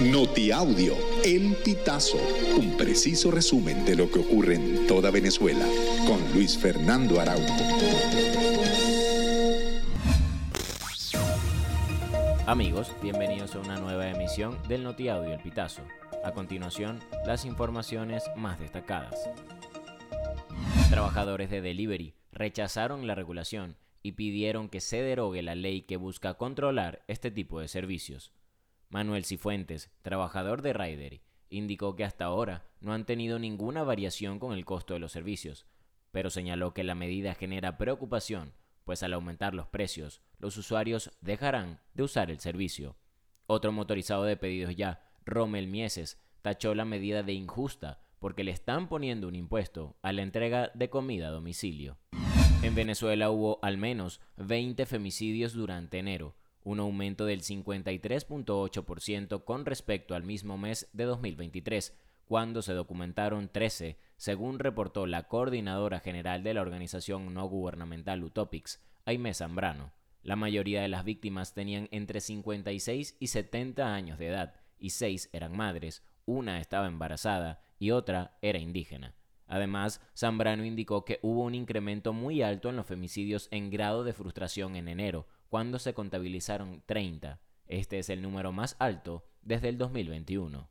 Notiaudio, El Pitazo, un preciso resumen de lo que ocurre en toda Venezuela, con Luis Fernando Araújo. Amigos, bienvenidos a una nueva emisión del Notiaudio El Pitazo. A continuación, las informaciones más destacadas. Trabajadores de delivery rechazaron la regulación y pidieron que se derogue la ley que busca controlar este tipo de servicios. Manuel Cifuentes, trabajador de Ryder, indicó que hasta ahora no han tenido ninguna variación con el costo de los servicios, pero señaló que la medida genera preocupación, pues al aumentar los precios, los usuarios dejarán de usar el servicio. Otro motorizado de pedidos ya, Rommel Mieses, tachó la medida de injusta porque le están poniendo un impuesto a la entrega de comida a domicilio. En Venezuela hubo al menos 20 femicidios durante enero, un aumento del 53.8% con respecto al mismo mes de 2023, cuando se documentaron 13, según reportó la coordinadora general de la organización no gubernamental Utopics, Aimé Zambrano. La mayoría de las víctimas tenían entre 56 y 70 años de edad, y seis eran madres, una estaba embarazada y otra era indígena. Además, Zambrano indicó que hubo un incremento muy alto en los femicidios en grado de frustración en enero, cuando se contabilizaron 30. Este es el número más alto desde el 2021.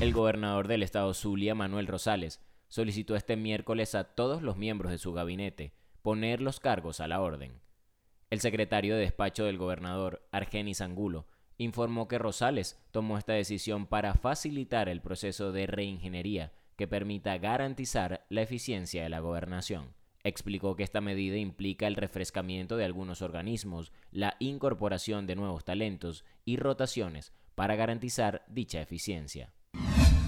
El gobernador del estado Zulia, Manuel Rosales, solicitó este miércoles a todos los miembros de su gabinete poner los cargos a la orden. El secretario de despacho del gobernador, Argenis Angulo, informó que Rosales tomó esta decisión para facilitar el proceso de reingeniería que permita garantizar la eficiencia de la gobernación. Explicó que esta medida implica el refrescamiento de algunos organismos, la incorporación de nuevos talentos y rotaciones para garantizar dicha eficiencia.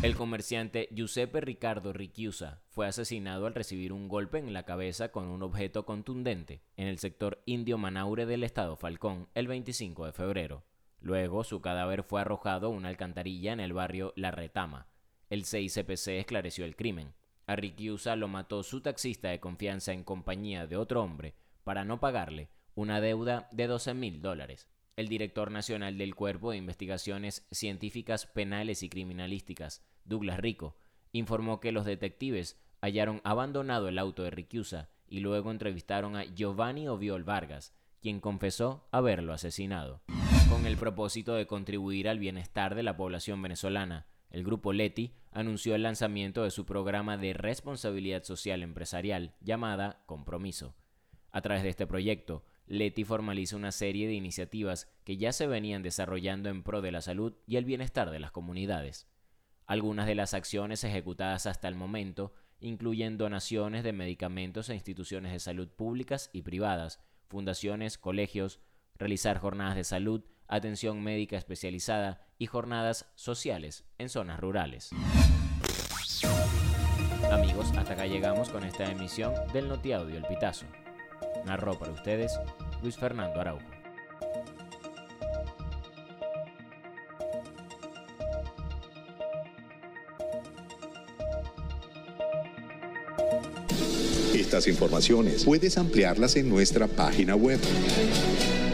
El comerciante Giuseppe Ricardo Richiusa fue asesinado al recibir un golpe en la cabeza con un objeto contundente en el sector indio Manaure del estado Falcón el 25 de febrero. Luego, su cadáver fue arrojado a una alcantarilla en el barrio La Retama. El CICPC esclareció el crimen. A Rikiusa lo mató su taxista de confianza en compañía de otro hombre para no pagarle una deuda de 12 mil dólares. El director nacional del Cuerpo de Investigaciones Científicas Penales y Criminalísticas, Douglas Rico, informó que los detectives hallaron abandonado el auto de Rikiusa y luego entrevistaron a Giovanni Oviol Vargas, quien confesó haberlo asesinado. Con el propósito de contribuir al bienestar de la población venezolana, el grupo Leti anunció el lanzamiento de su programa de responsabilidad social empresarial llamada Compromiso. A través de este proyecto, Leti formaliza una serie de iniciativas que ya se venían desarrollando en pro de la salud y el bienestar de las comunidades. Algunas de las acciones ejecutadas hasta el momento incluyen donaciones de medicamentos a instituciones de salud públicas y privadas, fundaciones, colegios, realizar jornadas de salud, atención médica especializada y jornadas sociales en zonas rurales. Amigos, hasta acá llegamos con esta emisión del Notiaudio El Pitazo. Narró para ustedes Luis Fernando Araujo. Estas informaciones puedes ampliarlas en nuestra página web